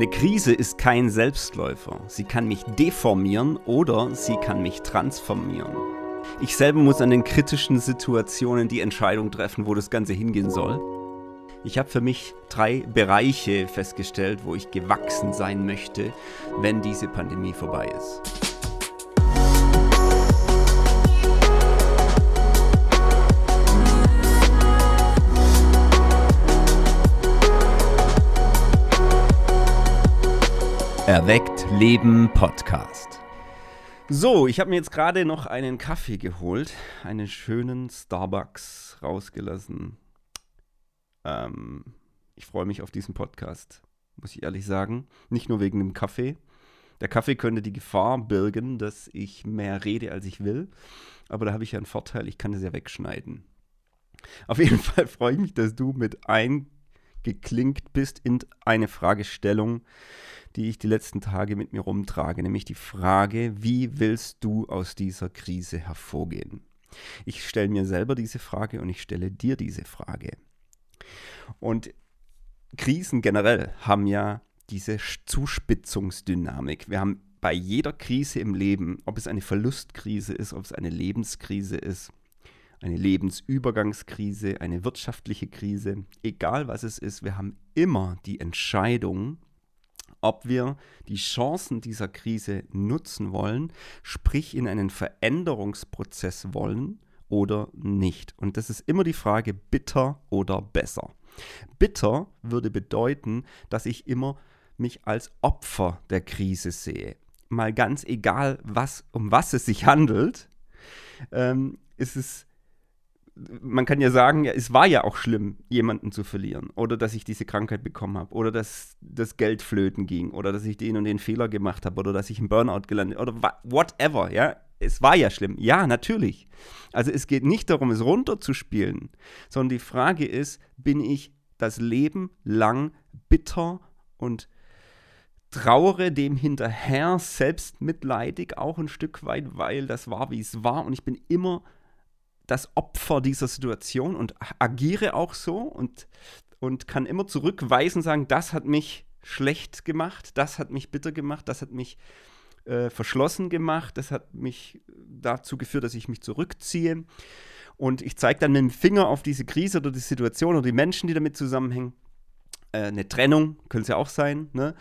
Eine Krise ist kein Selbstläufer. Sie kann mich deformieren oder sie kann mich transformieren. Ich selber muss an den kritischen Situationen die Entscheidung treffen, wo das Ganze hingehen soll. Ich habe für mich drei Bereiche festgestellt, wo ich gewachsen sein möchte, wenn diese Pandemie vorbei ist. Erweckt Leben Podcast. So, ich habe mir jetzt gerade noch einen Kaffee geholt, einen schönen Starbucks rausgelassen. Ähm, ich freue mich auf diesen Podcast, muss ich ehrlich sagen. Nicht nur wegen dem Kaffee. Der Kaffee könnte die Gefahr birgen, dass ich mehr rede, als ich will. Aber da habe ich ja einen Vorteil, ich kann es ja wegschneiden. Auf jeden Fall freue ich mich, dass du mit eingeklinkt bist in eine Fragestellung, die ich die letzten Tage mit mir rumtrage, nämlich die Frage, wie willst du aus dieser Krise hervorgehen? Ich stelle mir selber diese Frage und ich stelle dir diese Frage. Und Krisen generell haben ja diese Zuspitzungsdynamik. Wir haben bei jeder Krise im Leben, ob es eine Verlustkrise ist, ob es eine Lebenskrise ist, eine Lebensübergangskrise, eine wirtschaftliche Krise, egal was es ist, wir haben immer die Entscheidung, ob wir die Chancen dieser Krise nutzen wollen, sprich in einen Veränderungsprozess wollen oder nicht. Und das ist immer die Frage, bitter oder besser. Bitter würde bedeuten, dass ich immer mich als Opfer der Krise sehe. Mal ganz egal, was, um was es sich handelt, ähm, ist es man kann ja sagen, ja, es war ja auch schlimm, jemanden zu verlieren. Oder dass ich diese Krankheit bekommen habe. Oder dass das Geld flöten ging. Oder dass ich den und den Fehler gemacht habe. Oder dass ich im Burnout gelandet Oder whatever, ja. Es war ja schlimm. Ja, natürlich. Also es geht nicht darum, es runterzuspielen. Sondern die Frage ist, bin ich das Leben lang bitter und trauere dem hinterher selbstmitleidig auch ein Stück weit, weil das war, wie es war. Und ich bin immer das Opfer dieser Situation und agiere auch so und, und kann immer zurückweisen, sagen, das hat mich schlecht gemacht, das hat mich bitter gemacht, das hat mich äh, verschlossen gemacht, das hat mich dazu geführt, dass ich mich zurückziehe. Und ich zeige dann mit dem Finger auf diese Krise oder die Situation oder die Menschen, die damit zusammenhängen. Äh, eine Trennung könnte es ja auch sein. Ne?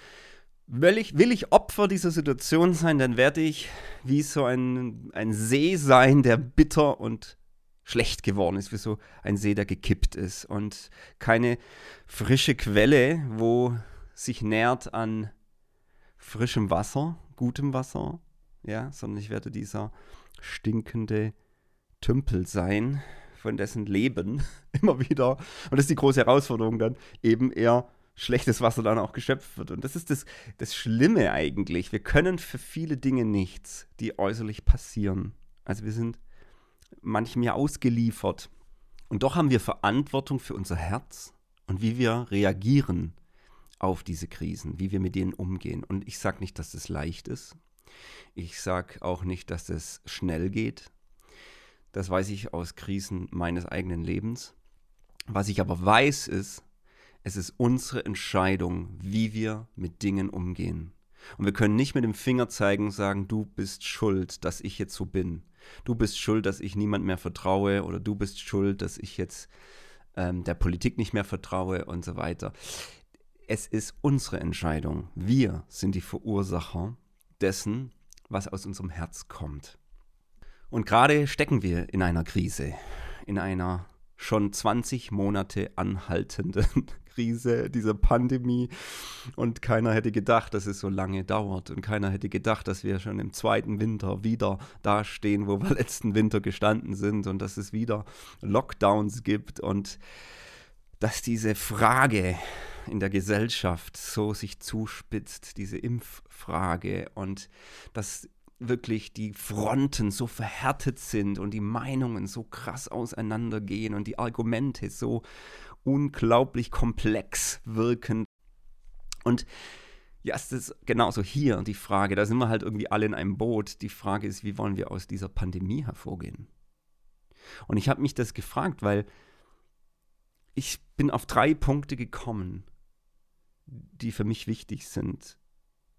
Will ich, will ich Opfer dieser Situation sein, dann werde ich wie so ein, ein See sein, der bitter und schlecht geworden ist, wie so ein See, der gekippt ist und keine frische Quelle, wo sich nährt an frischem Wasser, gutem Wasser, ja, sondern ich werde dieser stinkende Tümpel sein, von dessen Leben immer wieder, und das ist die große Herausforderung dann, eben eher schlechtes Wasser dann auch geschöpft wird. Und das ist das, das Schlimme eigentlich. Wir können für viele Dinge nichts, die äußerlich passieren. Also wir sind manchem ja ausgeliefert. Und doch haben wir Verantwortung für unser Herz und wie wir reagieren auf diese Krisen, wie wir mit denen umgehen. Und ich sage nicht, dass das leicht ist. Ich sage auch nicht, dass das schnell geht. Das weiß ich aus Krisen meines eigenen Lebens. Was ich aber weiß ist, es ist unsere Entscheidung, wie wir mit Dingen umgehen. Und wir können nicht mit dem Finger zeigen und sagen, du bist schuld, dass ich jetzt so bin du bist schuld, dass ich niemand mehr vertraue oder du bist schuld, dass ich jetzt ähm, der Politik nicht mehr vertraue und so weiter. Es ist unsere Entscheidung. Wir sind die Verursacher dessen, was aus unserem Herz kommt. Und gerade stecken wir in einer Krise, in einer schon 20 Monate anhaltenden Krise, dieser Pandemie. Und keiner hätte gedacht, dass es so lange dauert. Und keiner hätte gedacht, dass wir schon im zweiten Winter wieder dastehen, wo wir letzten Winter gestanden sind. Und dass es wieder Lockdowns gibt. Und dass diese Frage in der Gesellschaft so sich zuspitzt, diese Impffrage. Und dass wirklich die Fronten so verhärtet sind und die Meinungen so krass auseinandergehen und die Argumente so unglaublich komplex wirken. Und ja, es ist genauso hier die Frage, da sind wir halt irgendwie alle in einem Boot. Die Frage ist, wie wollen wir aus dieser Pandemie hervorgehen? Und ich habe mich das gefragt, weil ich bin auf drei Punkte gekommen, die für mich wichtig sind,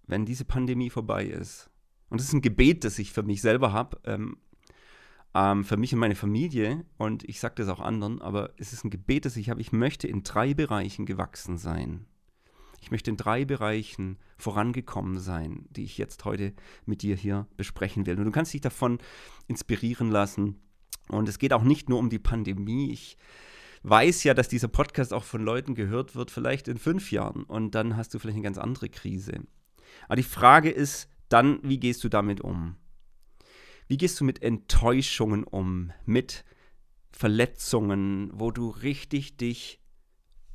wenn diese Pandemie vorbei ist. Und das ist ein Gebet, das ich für mich selber habe, ähm, ähm, für mich und meine Familie. Und ich sage das auch anderen, aber es ist ein Gebet, das ich habe. Ich möchte in drei Bereichen gewachsen sein. Ich möchte in drei Bereichen vorangekommen sein, die ich jetzt heute mit dir hier besprechen will. Und du kannst dich davon inspirieren lassen. Und es geht auch nicht nur um die Pandemie. Ich weiß ja, dass dieser Podcast auch von Leuten gehört wird, vielleicht in fünf Jahren. Und dann hast du vielleicht eine ganz andere Krise. Aber die Frage ist dann, wie gehst du damit um? Wie gehst du mit Enttäuschungen um, mit Verletzungen, wo du richtig dich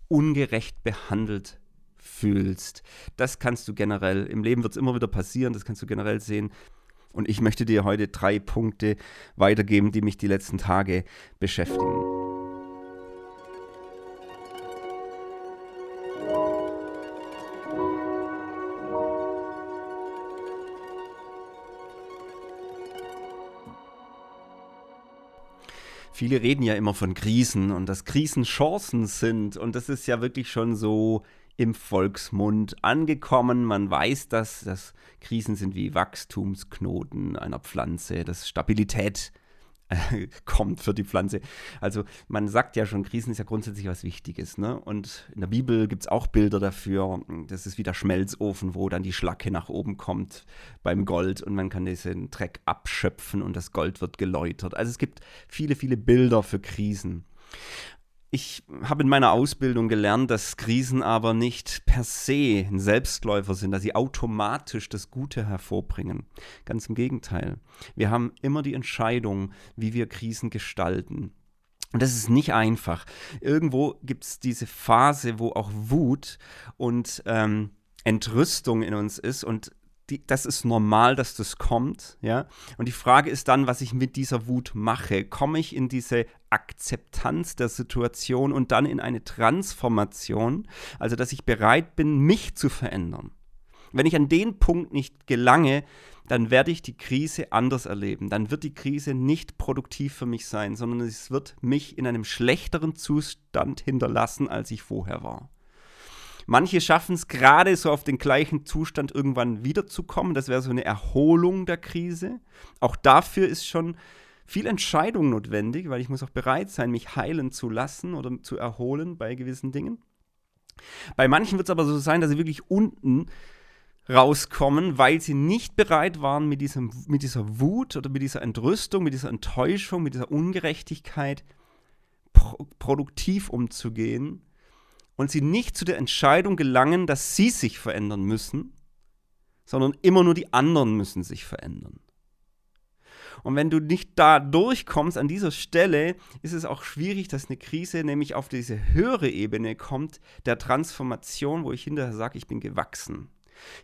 ungerecht behandelt fühlst? Das kannst du generell, im Leben wird es immer wieder passieren, das kannst du generell sehen. Und ich möchte dir heute drei Punkte weitergeben, die mich die letzten Tage beschäftigen. Viele reden ja immer von Krisen und dass Krisen Chancen sind und das ist ja wirklich schon so im Volksmund angekommen. Man weiß das, dass Krisen sind wie Wachstumsknoten einer Pflanze, dass Stabilität kommt für die Pflanze. Also man sagt ja schon, Krisen ist ja grundsätzlich was Wichtiges. Ne? Und in der Bibel gibt es auch Bilder dafür. Das ist wie der Schmelzofen, wo dann die Schlacke nach oben kommt beim Gold und man kann diesen Dreck abschöpfen und das Gold wird geläutert. Also es gibt viele, viele Bilder für Krisen. Ich habe in meiner Ausbildung gelernt, dass Krisen aber nicht per se ein Selbstläufer sind, dass sie automatisch das Gute hervorbringen. Ganz im Gegenteil. Wir haben immer die Entscheidung, wie wir Krisen gestalten. Und das ist nicht einfach. Irgendwo gibt es diese Phase, wo auch Wut und ähm, Entrüstung in uns ist und die, das ist normal, dass das kommt, ja. Und die Frage ist dann, was ich mit dieser Wut mache. Komme ich in diese Akzeptanz der Situation und dann in eine Transformation, also dass ich bereit bin, mich zu verändern. Wenn ich an den Punkt nicht gelange, dann werde ich die Krise anders erleben. Dann wird die Krise nicht produktiv für mich sein, sondern es wird mich in einem schlechteren Zustand hinterlassen, als ich vorher war. Manche schaffen es gerade so auf den gleichen Zustand irgendwann wiederzukommen. Das wäre so eine Erholung der Krise. Auch dafür ist schon viel Entscheidung notwendig, weil ich muss auch bereit sein, mich heilen zu lassen oder zu erholen bei gewissen Dingen. Bei manchen wird es aber so sein, dass sie wirklich unten rauskommen, weil sie nicht bereit waren, mit, diesem, mit dieser Wut oder mit dieser Entrüstung, mit dieser Enttäuschung, mit dieser Ungerechtigkeit pro produktiv umzugehen und sie nicht zu der Entscheidung gelangen, dass sie sich verändern müssen, sondern immer nur die anderen müssen sich verändern. Und wenn du nicht da durchkommst an dieser Stelle, ist es auch schwierig, dass eine Krise nämlich auf diese höhere Ebene kommt, der Transformation, wo ich hinterher sage, ich bin gewachsen.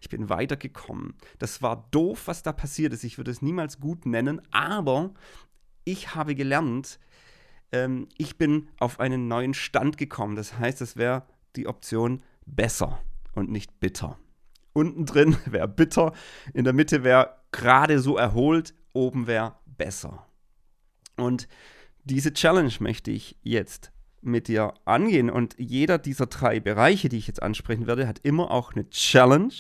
Ich bin weitergekommen. Das war doof, was da passiert ist. Ich würde es niemals gut nennen, aber ich habe gelernt, ähm, ich bin auf einen neuen Stand gekommen. Das heißt, es wäre die Option besser und nicht bitter. Unten drin wäre bitter, in der Mitte wäre gerade so erholt, oben wäre besser. Und diese Challenge möchte ich jetzt mit dir angehen. Und jeder dieser drei Bereiche, die ich jetzt ansprechen werde, hat immer auch eine Challenge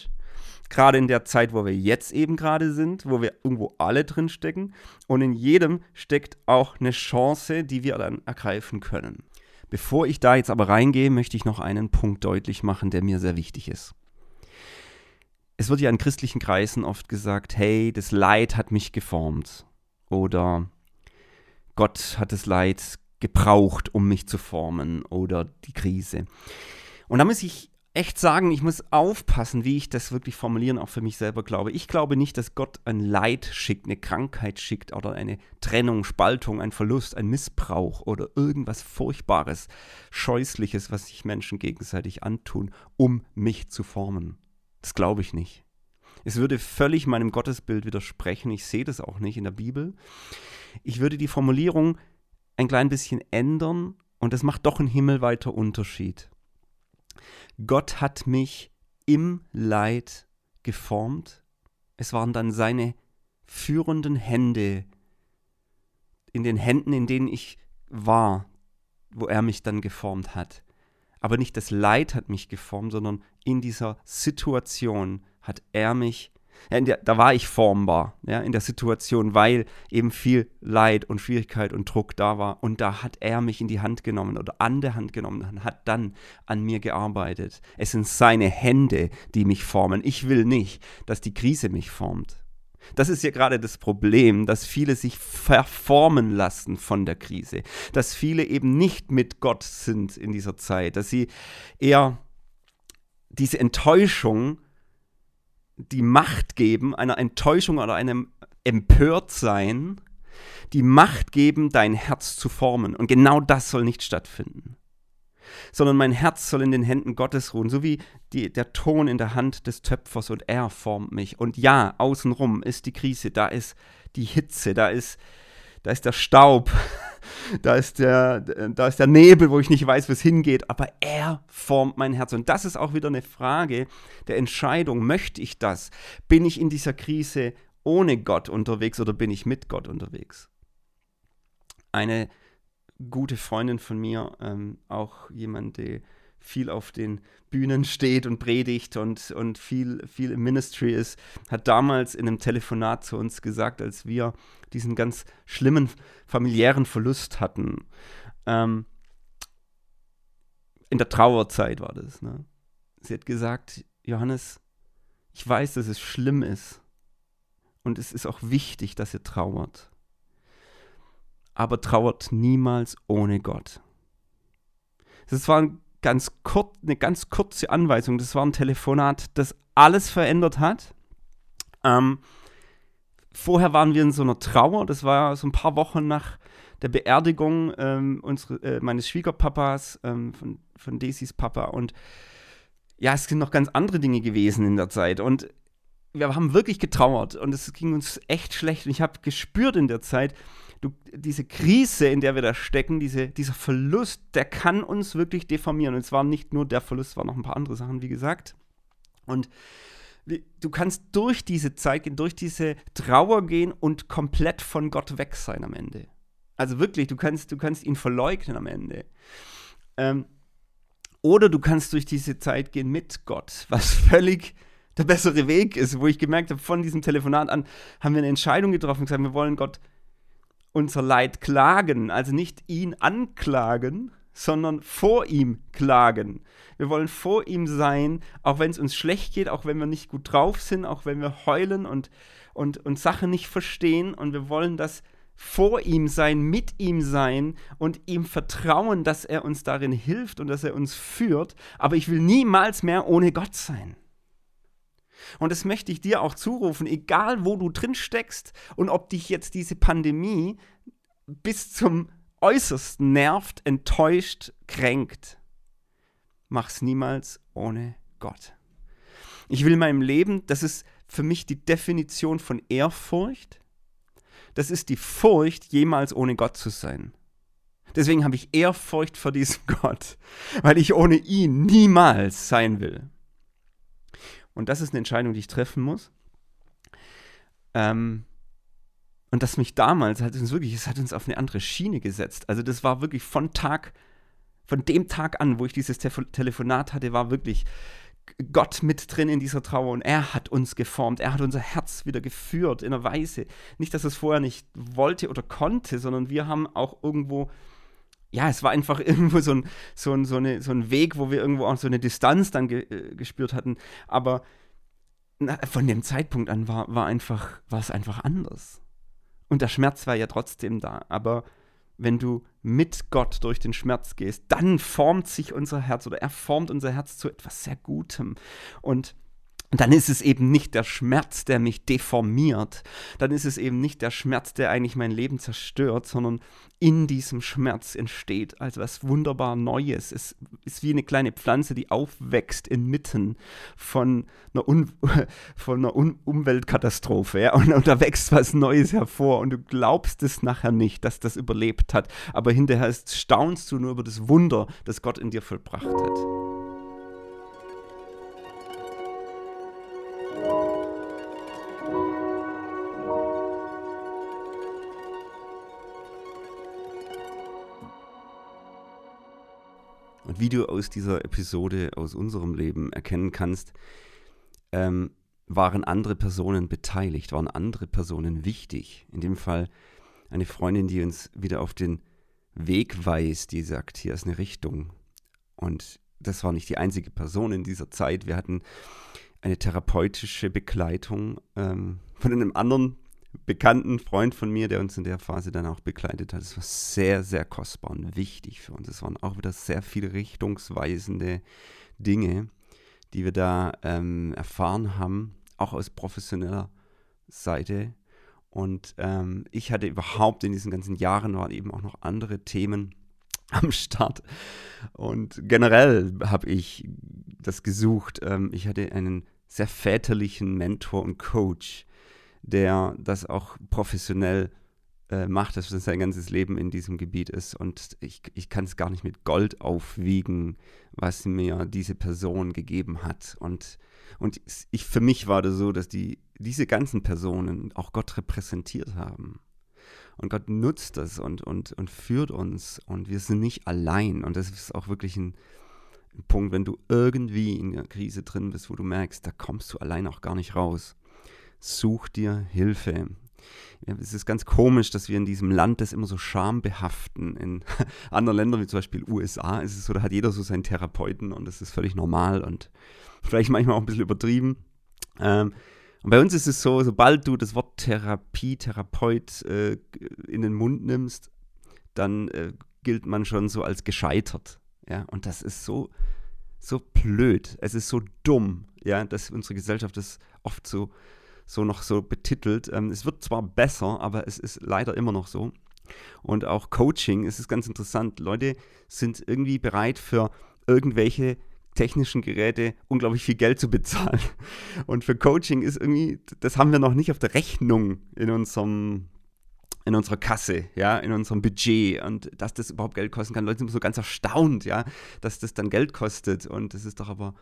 Gerade in der Zeit, wo wir jetzt eben gerade sind, wo wir irgendwo alle drin stecken. Und in jedem steckt auch eine Chance, die wir dann ergreifen können. Bevor ich da jetzt aber reingehe, möchte ich noch einen Punkt deutlich machen, der mir sehr wichtig ist. Es wird ja in christlichen Kreisen oft gesagt, hey, das Leid hat mich geformt. Oder Gott hat das Leid gebraucht, um mich zu formen. Oder die Krise. Und da muss ich echt sagen, ich muss aufpassen, wie ich das wirklich formulieren, auch für mich selber glaube. Ich glaube nicht, dass Gott ein Leid schickt, eine Krankheit schickt oder eine Trennung, Spaltung, ein Verlust, ein Missbrauch oder irgendwas Furchtbares, Scheußliches, was sich Menschen gegenseitig antun, um mich zu formen. Das glaube ich nicht. Es würde völlig meinem Gottesbild widersprechen. Ich sehe das auch nicht in der Bibel. Ich würde die Formulierung ein klein bisschen ändern und das macht doch einen himmelweiter Unterschied. Gott hat mich im Leid geformt. Es waren dann seine führenden Hände, in den Händen, in denen ich war, wo er mich dann geformt hat. Aber nicht das Leid hat mich geformt, sondern in dieser Situation hat er mich, ja, der, da war ich formbar, ja, in der Situation, weil eben viel Leid und Schwierigkeit und Druck da war. Und da hat er mich in die Hand genommen oder an der Hand genommen und hat dann an mir gearbeitet. Es sind seine Hände, die mich formen. Ich will nicht, dass die Krise mich formt. Das ist ja gerade das Problem, dass viele sich verformen lassen von der Krise, dass viele eben nicht mit Gott sind in dieser Zeit, dass sie eher diese Enttäuschung die Macht geben, einer Enttäuschung oder einem Empörtsein, die Macht geben, dein Herz zu formen. Und genau das soll nicht stattfinden. Sondern mein Herz soll in den Händen Gottes ruhen, so wie die, der Ton in der Hand des Töpfers und er formt mich. Und ja, außenrum ist die Krise, da ist die Hitze, da ist, da ist der Staub, da ist der, da ist der Nebel, wo ich nicht weiß, wo es hingeht, aber er formt mein Herz. Und das ist auch wieder eine Frage der Entscheidung. Möchte ich das? Bin ich in dieser Krise ohne Gott unterwegs oder bin ich mit Gott unterwegs? Eine gute Freundin von mir, ähm, auch jemand, der viel auf den Bühnen steht und predigt und, und viel, viel im Ministry ist, hat damals in einem Telefonat zu uns gesagt, als wir diesen ganz schlimmen familiären Verlust hatten. Ähm, in der Trauerzeit war das. Ne? Sie hat gesagt, Johannes, ich weiß, dass es schlimm ist und es ist auch wichtig, dass ihr trauert. Aber trauert niemals ohne Gott. Das war ein ganz kurz, eine ganz kurze Anweisung. Das war ein Telefonat, das alles verändert hat. Ähm, vorher waren wir in so einer Trauer. Das war so ein paar Wochen nach der Beerdigung ähm, unsere, äh, meines Schwiegerpapas, ähm, von, von Daisys Papa. Und ja, es sind noch ganz andere Dinge gewesen in der Zeit. Und wir haben wirklich getrauert und es ging uns echt schlecht. Und ich habe gespürt in der Zeit, du, diese Krise, in der wir da stecken, diese, dieser Verlust, der kann uns wirklich deformieren. Und es war nicht nur der Verlust, es waren noch ein paar andere Sachen, wie gesagt. Und du kannst durch diese Zeit gehen, durch diese Trauer gehen und komplett von Gott weg sein am Ende. Also wirklich, du kannst, du kannst ihn verleugnen am Ende. Ähm, oder du kannst durch diese Zeit gehen mit Gott, was völlig der bessere Weg ist, wo ich gemerkt habe, von diesem Telefonat an haben wir eine Entscheidung getroffen und gesagt, wir wollen Gott unser Leid klagen, also nicht ihn anklagen, sondern vor ihm klagen. Wir wollen vor ihm sein, auch wenn es uns schlecht geht, auch wenn wir nicht gut drauf sind, auch wenn wir heulen und, und, und Sachen nicht verstehen. Und wir wollen das vor ihm sein, mit ihm sein und ihm vertrauen, dass er uns darin hilft und dass er uns führt. Aber ich will niemals mehr ohne Gott sein. Und das möchte ich dir auch zurufen, egal wo du drin steckst und ob dich jetzt diese Pandemie bis zum Äußersten nervt, enttäuscht, kränkt. Mach's niemals ohne Gott. Ich will in meinem Leben, das ist für mich die Definition von Ehrfurcht. Das ist die Furcht, jemals ohne Gott zu sein. Deswegen habe ich Ehrfurcht vor diesem Gott, weil ich ohne ihn niemals sein will. Und das ist eine Entscheidung, die ich treffen muss. Ähm, und das mich damals hat uns wirklich, es hat uns auf eine andere Schiene gesetzt. Also das war wirklich von Tag, von dem Tag an, wo ich dieses Te Telefonat hatte, war wirklich Gott mit drin in dieser Trauer und er hat uns geformt, er hat unser Herz wieder geführt in einer Weise. Nicht, dass er es vorher nicht wollte oder konnte, sondern wir haben auch irgendwo ja, es war einfach irgendwo so ein, so ein, so eine, so ein Weg, wo wir irgendwo auch so eine Distanz dann ge, äh, gespürt hatten. Aber na, von dem Zeitpunkt an war, war einfach, war es einfach anders. Und der Schmerz war ja trotzdem da. Aber wenn du mit Gott durch den Schmerz gehst, dann formt sich unser Herz oder er formt unser Herz zu etwas sehr Gutem. Und und dann ist es eben nicht der Schmerz, der mich deformiert. Dann ist es eben nicht der Schmerz, der eigentlich mein Leben zerstört, sondern in diesem Schmerz entsteht als was wunderbar Neues. Es ist wie eine kleine Pflanze, die aufwächst inmitten von einer, Un von einer Un Umweltkatastrophe. Ja? Und, und da wächst was Neues hervor und du glaubst es nachher nicht, dass das überlebt hat. Aber hinterher staunst du nur über das Wunder, das Gott in dir vollbracht hat. Du aus dieser Episode, aus unserem Leben erkennen kannst, ähm, waren andere Personen beteiligt, waren andere Personen wichtig. In dem Fall eine Freundin, die uns wieder auf den Weg weist, die sagt, hier ist eine Richtung. Und das war nicht die einzige Person in dieser Zeit. Wir hatten eine therapeutische Begleitung ähm, von einem anderen bekannten Freund von mir, der uns in der Phase dann auch begleitet hat. Es war sehr, sehr kostbar und wichtig für uns. Es waren auch wieder sehr viele richtungsweisende Dinge, die wir da ähm, erfahren haben, auch aus professioneller Seite. Und ähm, ich hatte überhaupt in diesen ganzen Jahren waren eben auch noch andere Themen am Start. Und generell habe ich das gesucht. Ähm, ich hatte einen sehr väterlichen Mentor und Coach, der das auch professionell äh, macht, dass sein ganzes Leben in diesem Gebiet ist. Und ich, ich kann es gar nicht mit Gold aufwiegen, was mir diese Person gegeben hat. Und, und ich, für mich war das so, dass die, diese ganzen Personen auch Gott repräsentiert haben. Und Gott nutzt das und, und, und führt uns. Und wir sind nicht allein. Und das ist auch wirklich ein, ein Punkt, wenn du irgendwie in einer Krise drin bist, wo du merkst, da kommst du allein auch gar nicht raus such dir Hilfe. Ja, es ist ganz komisch, dass wir in diesem Land das immer so schambehaften. In anderen Ländern, wie zum Beispiel USA, ist es so, da hat jeder so seinen Therapeuten und das ist völlig normal und vielleicht manchmal auch ein bisschen übertrieben. Ähm, und bei uns ist es so, sobald du das Wort Therapie, Therapeut äh, in den Mund nimmst, dann äh, gilt man schon so als gescheitert. Ja, und das ist so, so blöd. Es ist so dumm, ja, dass unsere Gesellschaft das oft so so noch so betitelt. Ähm, es wird zwar besser, aber es ist leider immer noch so. Und auch Coaching, es ist ganz interessant. Leute sind irgendwie bereit für irgendwelche technischen Geräte unglaublich viel Geld zu bezahlen. Und für Coaching ist irgendwie, das haben wir noch nicht auf der Rechnung in unserem in unserer Kasse, ja, in unserem Budget und dass das überhaupt Geld kosten kann. Leute sind so ganz erstaunt, ja, dass das dann Geld kostet und das ist doch aber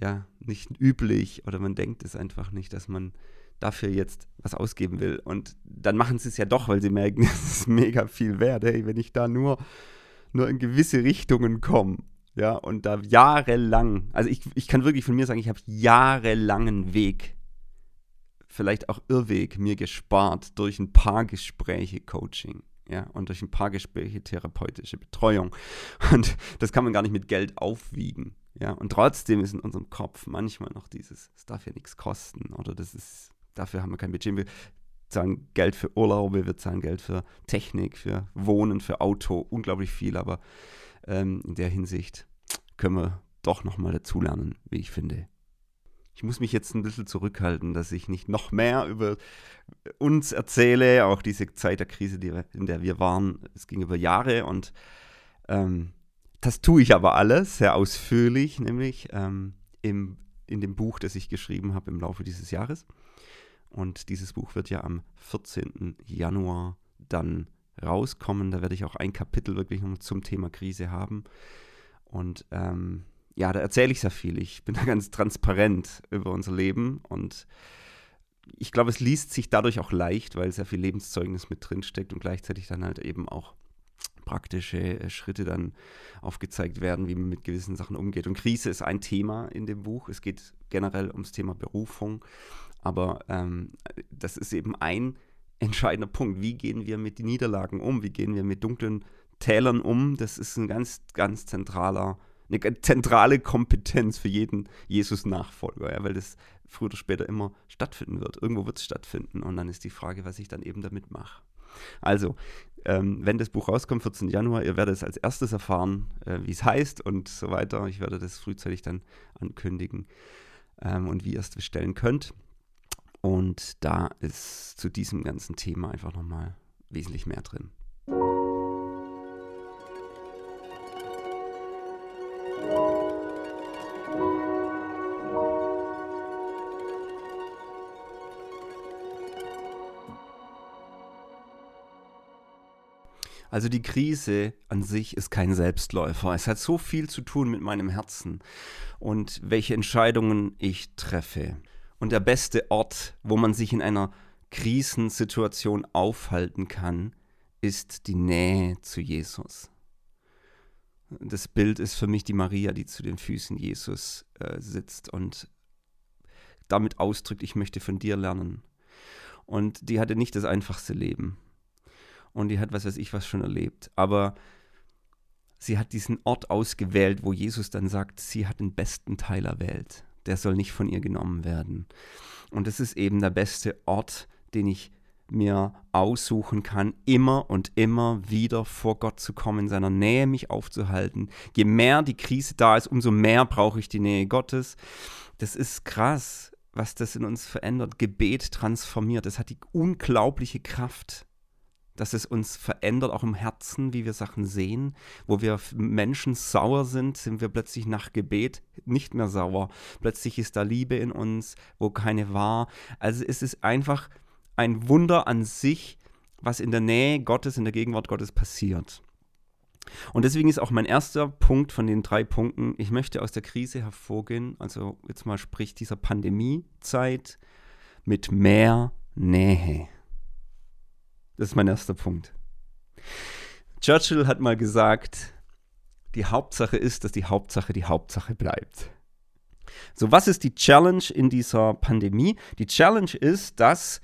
ja, nicht üblich oder man denkt es einfach nicht, dass man dafür jetzt was ausgeben will. Und dann machen sie es ja doch, weil sie merken, es ist mega viel wert. Hey, wenn ich da nur, nur in gewisse Richtungen komme, ja, und da jahrelang, also ich, ich kann wirklich von mir sagen, ich habe jahrelangen Weg, vielleicht auch Irrweg, mir gespart durch ein paar Gespräche Coaching. Ja, und durch ein paar Gespräche therapeutische Betreuung. Und das kann man gar nicht mit Geld aufwiegen. Ja, und trotzdem ist in unserem Kopf manchmal noch dieses, es darf ja nichts kosten oder das ist, dafür haben wir kein Budget. Wir zahlen Geld für Urlaube, wir zahlen Geld für Technik, für Wohnen, für Auto, unglaublich viel, aber ähm, in der Hinsicht können wir doch nochmal dazulernen, wie ich finde. Ich muss mich jetzt ein bisschen zurückhalten, dass ich nicht noch mehr über uns erzähle, auch diese Zeit der Krise, die in der wir waren. Es ging über Jahre und ähm, das tue ich aber alles sehr ausführlich, nämlich ähm, im, in dem Buch, das ich geschrieben habe im Laufe dieses Jahres. Und dieses Buch wird ja am 14. Januar dann rauskommen. Da werde ich auch ein Kapitel wirklich zum Thema Krise haben. Und ähm, ja, da erzähle ich sehr viel. Ich bin da ganz transparent über unser Leben und ich glaube, es liest sich dadurch auch leicht, weil sehr viel Lebenszeugnis mit drin steckt und gleichzeitig dann halt eben auch praktische äh, Schritte dann aufgezeigt werden, wie man mit gewissen Sachen umgeht. Und Krise ist ein Thema in dem Buch. Es geht generell ums Thema Berufung. Aber ähm, das ist eben ein entscheidender Punkt. Wie gehen wir mit den Niederlagen um? Wie gehen wir mit dunklen Tälern um? Das ist ein ganz, ganz zentraler, eine zentrale Kompetenz für jeden Jesus-Nachfolger, ja, weil das früher oder später immer stattfinden wird. Irgendwo wird es stattfinden und dann ist die Frage, was ich dann eben damit mache. Also, ähm, wenn das Buch rauskommt, 14. Januar, ihr werdet es als erstes erfahren, äh, wie es heißt und so weiter. Ich werde das frühzeitig dann ankündigen ähm, und wie ihr es bestellen könnt. Und da ist zu diesem ganzen Thema einfach nochmal wesentlich mehr drin. Also die Krise an sich ist kein Selbstläufer. Es hat so viel zu tun mit meinem Herzen und welche Entscheidungen ich treffe. Und der beste Ort, wo man sich in einer Krisensituation aufhalten kann, ist die Nähe zu Jesus. Das Bild ist für mich die Maria, die zu den Füßen Jesus äh, sitzt und damit ausdrückt, ich möchte von dir lernen. Und die hatte nicht das einfachste Leben. Und die hat, was weiß ich, was schon erlebt. Aber sie hat diesen Ort ausgewählt, wo Jesus dann sagt, sie hat den besten Teil erwählt. Der soll nicht von ihr genommen werden. Und das ist eben der beste Ort, den ich mir aussuchen kann, immer und immer wieder vor Gott zu kommen, in seiner Nähe mich aufzuhalten. Je mehr die Krise da ist, umso mehr brauche ich die Nähe Gottes. Das ist krass, was das in uns verändert. Gebet transformiert. Das hat die unglaubliche Kraft, dass es uns verändert, auch im Herzen, wie wir Sachen sehen. Wo wir Menschen sauer sind, sind wir plötzlich nach Gebet nicht mehr sauer. Plötzlich ist da Liebe in uns, wo keine war. Also es ist einfach ein Wunder an sich, was in der Nähe Gottes, in der Gegenwart Gottes passiert. Und deswegen ist auch mein erster Punkt von den drei Punkten, ich möchte aus der Krise hervorgehen, also jetzt mal sprich dieser Pandemiezeit, mit mehr Nähe. Das ist mein erster Punkt. Churchill hat mal gesagt, die Hauptsache ist, dass die Hauptsache die Hauptsache bleibt. So, was ist die Challenge in dieser Pandemie? Die Challenge ist, dass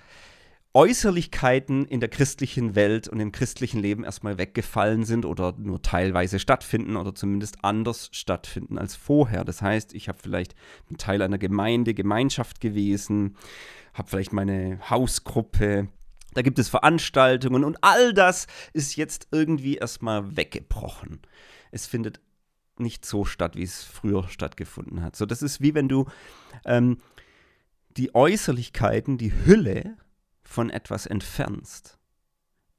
Äußerlichkeiten in der christlichen Welt und im christlichen Leben erstmal weggefallen sind oder nur teilweise stattfinden oder zumindest anders stattfinden als vorher. Das heißt, ich habe vielleicht ein Teil einer Gemeinde, Gemeinschaft gewesen, habe vielleicht meine Hausgruppe, da gibt es Veranstaltungen und all das ist jetzt irgendwie erstmal weggebrochen. Es findet nicht so statt, wie es früher stattgefunden hat. So, das ist wie wenn du ähm, die Äußerlichkeiten, die Hülle von etwas entfernst.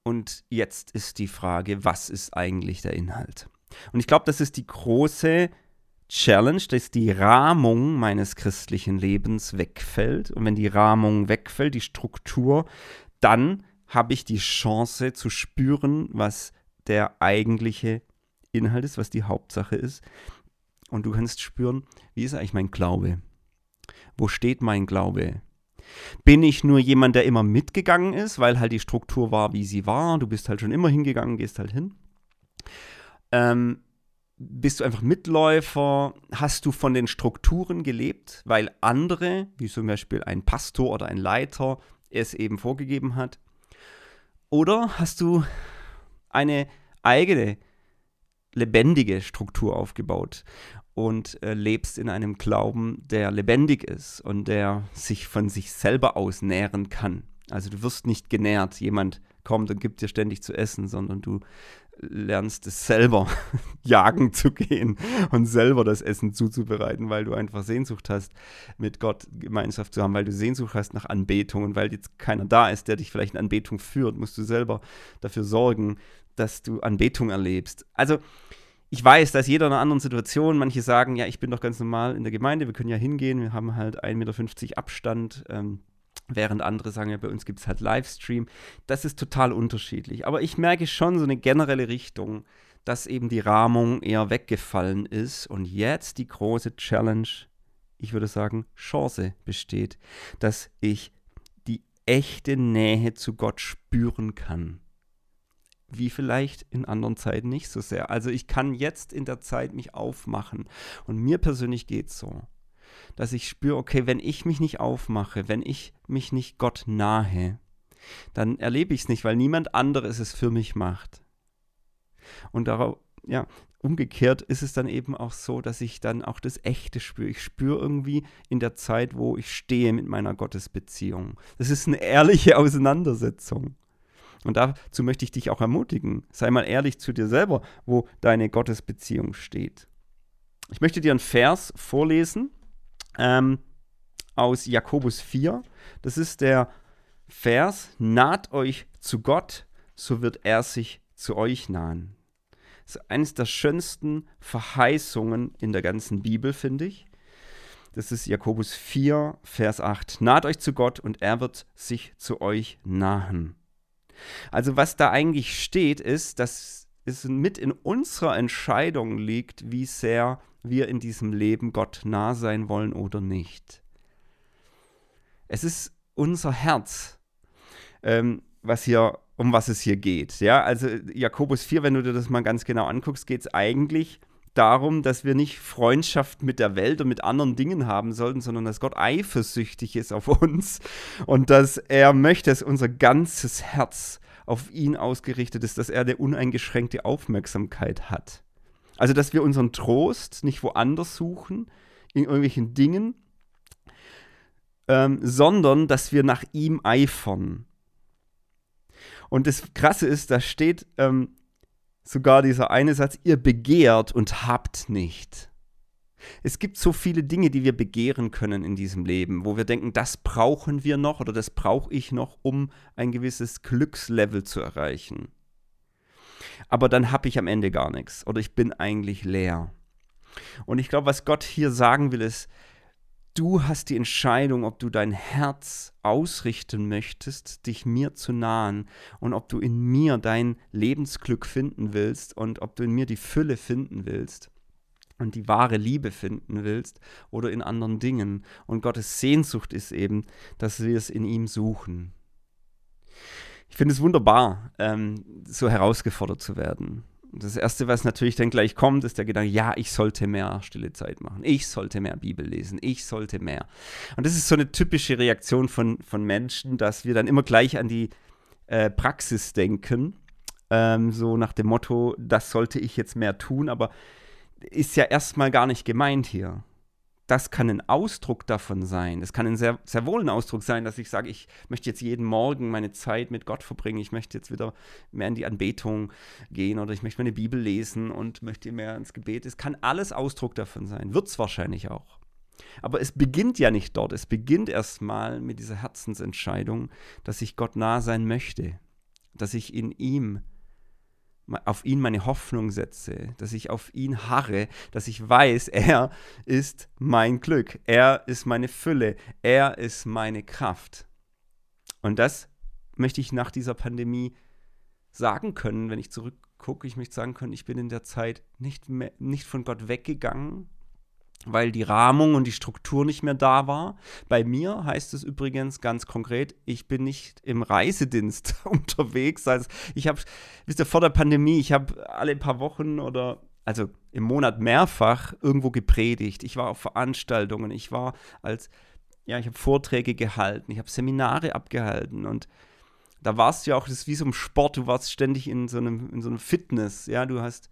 Und jetzt ist die Frage, was ist eigentlich der Inhalt? Und ich glaube, das ist die große Challenge, dass die Rahmung meines christlichen Lebens wegfällt. Und wenn die Rahmung wegfällt, die Struktur, dann habe ich die Chance zu spüren, was der eigentliche Inhalt ist, was die Hauptsache ist. Und du kannst spüren, wie ist eigentlich mein Glaube? Wo steht mein Glaube? Bin ich nur jemand, der immer mitgegangen ist, weil halt die Struktur war, wie sie war? Du bist halt schon immer hingegangen, gehst halt hin. Ähm, bist du einfach Mitläufer? Hast du von den Strukturen gelebt, weil andere, wie zum Beispiel ein Pastor oder ein Leiter, es eben vorgegeben hat? Oder hast du eine eigene lebendige Struktur aufgebaut und äh, lebst in einem Glauben, der lebendig ist und der sich von sich selber aus nähren kann. Also du wirst nicht genährt, jemand kommt und gibt dir ständig zu essen, sondern du lernst es selber jagen zu gehen und selber das Essen zuzubereiten, weil du einfach Sehnsucht hast, mit Gott Gemeinschaft zu haben, weil du Sehnsucht hast nach Anbetung und weil jetzt keiner da ist, der dich vielleicht in Anbetung führt, musst du selber dafür sorgen, dass du Anbetung erlebst. Also ich weiß, dass jeder in einer anderen Situation. Manche sagen, ja, ich bin doch ganz normal in der Gemeinde, wir können ja hingehen, wir haben halt 1,50 Meter Abstand. Ähm, während andere sagen, ja, bei uns gibt es halt Livestream. Das ist total unterschiedlich. Aber ich merke schon so eine generelle Richtung, dass eben die Rahmung eher weggefallen ist und jetzt die große Challenge, ich würde sagen, Chance besteht, dass ich die echte Nähe zu Gott spüren kann wie vielleicht in anderen Zeiten nicht so sehr. Also ich kann jetzt in der Zeit mich aufmachen. Und mir persönlich geht es so, dass ich spüre, okay, wenn ich mich nicht aufmache, wenn ich mich nicht Gott nahe, dann erlebe ich es nicht, weil niemand anderes es für mich macht. Und darauf, ja, umgekehrt ist es dann eben auch so, dass ich dann auch das Echte spüre. Ich spüre irgendwie in der Zeit, wo ich stehe mit meiner Gottesbeziehung. Das ist eine ehrliche Auseinandersetzung. Und dazu möchte ich dich auch ermutigen. Sei mal ehrlich zu dir selber, wo deine Gottesbeziehung steht. Ich möchte dir einen Vers vorlesen ähm, aus Jakobus 4. Das ist der Vers, naht euch zu Gott, so wird er sich zu euch nahen. Das ist eines der schönsten Verheißungen in der ganzen Bibel, finde ich. Das ist Jakobus 4, Vers 8. Naht euch zu Gott und er wird sich zu euch nahen. Also was da eigentlich steht, ist, dass es mit in unserer Entscheidung liegt, wie sehr wir in diesem Leben Gott nah sein wollen oder nicht. Es ist unser Herz. Ähm, was hier, um was es hier geht. Ja, also Jakobus 4, wenn du dir das mal ganz genau anguckst, geht es eigentlich darum, dass wir nicht Freundschaft mit der Welt und mit anderen Dingen haben sollten, sondern dass Gott eifersüchtig ist auf uns und dass er möchte, dass unser ganzes Herz auf ihn ausgerichtet ist, dass er eine uneingeschränkte Aufmerksamkeit hat. Also, dass wir unseren Trost nicht woanders suchen, in irgendwelchen Dingen, ähm, sondern dass wir nach ihm eifern. Und das Krasse ist, da steht ähm, sogar dieser eine Satz, ihr begehrt und habt nicht. Es gibt so viele Dinge, die wir begehren können in diesem Leben, wo wir denken, das brauchen wir noch oder das brauche ich noch, um ein gewisses Glückslevel zu erreichen. Aber dann habe ich am Ende gar nichts oder ich bin eigentlich leer. Und ich glaube, was Gott hier sagen will, ist, du hast die Entscheidung, ob du dein Herz ausrichten möchtest, dich mir zu nahen und ob du in mir dein Lebensglück finden willst und ob du in mir die Fülle finden willst und die wahre Liebe finden willst oder in anderen Dingen. Und Gottes Sehnsucht ist eben, dass wir es in ihm suchen. Ich finde es wunderbar, ähm, so herausgefordert zu werden. Das Erste, was natürlich dann gleich kommt, ist der Gedanke, ja, ich sollte mehr stille Zeit machen, ich sollte mehr Bibel lesen, ich sollte mehr. Und das ist so eine typische Reaktion von, von Menschen, dass wir dann immer gleich an die äh, Praxis denken, ähm, so nach dem Motto, das sollte ich jetzt mehr tun, aber ist ja erstmal gar nicht gemeint hier das kann ein Ausdruck davon sein. Das kann ein sehr, sehr wohl ein Ausdruck sein, dass ich sage, ich möchte jetzt jeden Morgen meine Zeit mit Gott verbringen. Ich möchte jetzt wieder mehr in die Anbetung gehen oder ich möchte meine Bibel lesen und möchte mehr ins Gebet. Es kann alles Ausdruck davon sein. Wird es wahrscheinlich auch. Aber es beginnt ja nicht dort. Es beginnt erstmal mit dieser Herzensentscheidung, dass ich Gott nah sein möchte, dass ich in ihm auf ihn meine Hoffnung setze, dass ich auf ihn harre, dass ich weiß, er ist mein Glück, er ist meine Fülle, er ist meine Kraft. Und das möchte ich nach dieser Pandemie sagen können, wenn ich zurückgucke. Ich möchte sagen können, ich bin in der Zeit nicht, mehr, nicht von Gott weggegangen, weil die Rahmung und die Struktur nicht mehr da war. Bei mir heißt es übrigens ganz konkret, ich bin nicht im Reisedienst unterwegs. Also ich habe, wisst ihr, vor der Pandemie, ich habe alle paar Wochen oder also im Monat mehrfach irgendwo gepredigt. Ich war auf Veranstaltungen, ich war als, ja, ich habe Vorträge gehalten, ich habe Seminare abgehalten und da warst du ja auch, das ist wie so ein Sport, du warst ständig in so einem, in so einem Fitness, ja, du hast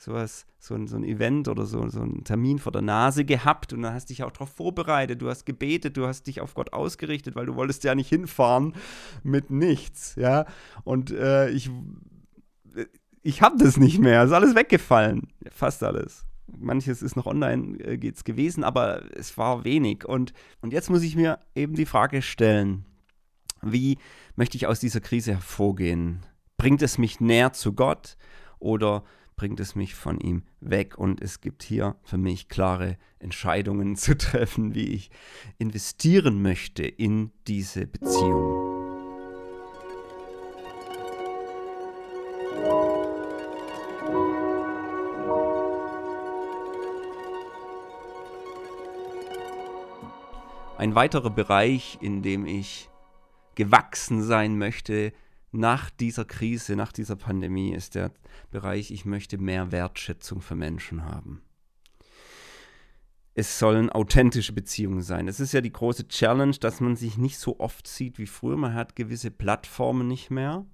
sowas, so ein, so ein Event oder so, so einen Termin vor der Nase gehabt und dann hast dich auch darauf vorbereitet, du hast gebetet, du hast dich auf Gott ausgerichtet, weil du wolltest ja nicht hinfahren mit nichts, ja. Und äh, ich, ich habe das nicht mehr, ist alles weggefallen, fast alles. Manches ist noch online äh, geht's gewesen, aber es war wenig. Und, und jetzt muss ich mir eben die Frage stellen, wie möchte ich aus dieser Krise hervorgehen? Bringt es mich näher zu Gott oder bringt es mich von ihm weg. Und es gibt hier für mich klare Entscheidungen zu treffen, wie ich investieren möchte in diese Beziehung. Ein weiterer Bereich, in dem ich gewachsen sein möchte, nach dieser Krise, nach dieser Pandemie ist der Bereich, ich möchte mehr Wertschätzung für Menschen haben. Es sollen authentische Beziehungen sein. Es ist ja die große Challenge, dass man sich nicht so oft sieht wie früher. Man hat gewisse Plattformen nicht mehr.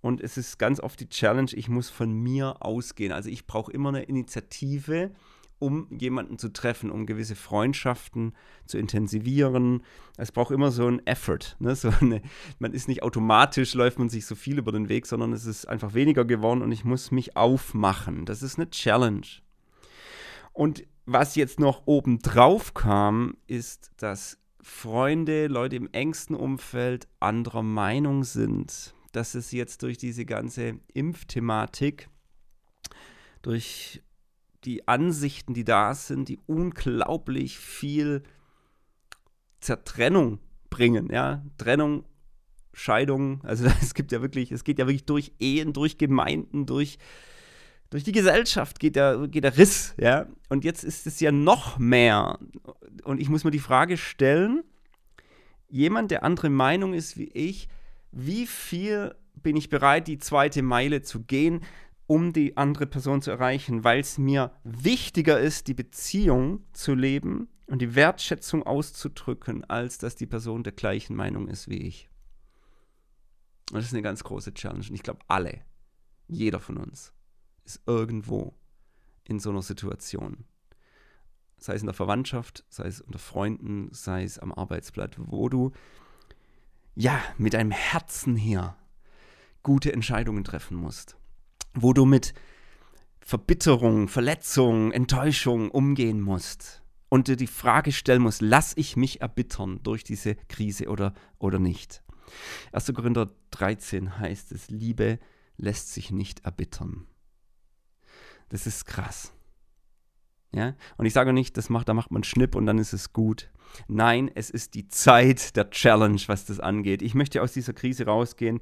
Und es ist ganz oft die Challenge, ich muss von mir ausgehen. Also ich brauche immer eine Initiative, um jemanden zu treffen, um gewisse Freundschaften zu intensivieren. Es braucht immer so ein Effort. Ne? So eine, man ist nicht automatisch, läuft man sich so viel über den Weg, sondern es ist einfach weniger geworden und ich muss mich aufmachen. Das ist eine Challenge. Und was jetzt noch oben drauf kam, ist, dass Freunde, Leute im engsten Umfeld anderer Meinung sind. Dass es jetzt durch diese ganze Impfthematik, durch die Ansichten, die da sind, die unglaublich viel Zertrennung bringen, ja, Trennung, Scheidung, also es gibt ja wirklich, es geht ja wirklich durch Ehen, durch Gemeinden, durch, durch die Gesellschaft geht der, geht der Riss, ja, und jetzt ist es ja noch mehr. Und ich muss mir die Frage stellen, jemand, der andere Meinung ist wie ich, wie viel bin ich bereit, die zweite Meile zu gehen, um die andere Person zu erreichen, weil es mir wichtiger ist, die Beziehung zu leben und die Wertschätzung auszudrücken, als dass die Person der gleichen Meinung ist wie ich. Und das ist eine ganz große Challenge. Und ich glaube, alle, jeder von uns, ist irgendwo in so einer Situation. Sei es in der Verwandtschaft, sei es unter Freunden, sei es am Arbeitsplatz, wo du ja mit deinem Herzen hier gute Entscheidungen treffen musst. Wo du mit Verbitterung, Verletzung, Enttäuschung umgehen musst. Und dir die Frage stellen musst, lass ich mich erbittern durch diese Krise oder, oder nicht. 1. Korinther 13 heißt es, Liebe lässt sich nicht erbittern. Das ist krass. Ja? Und ich sage nicht, das macht, da macht man Schnipp und dann ist es gut. Nein, es ist die Zeit der Challenge, was das angeht. Ich möchte aus dieser Krise rausgehen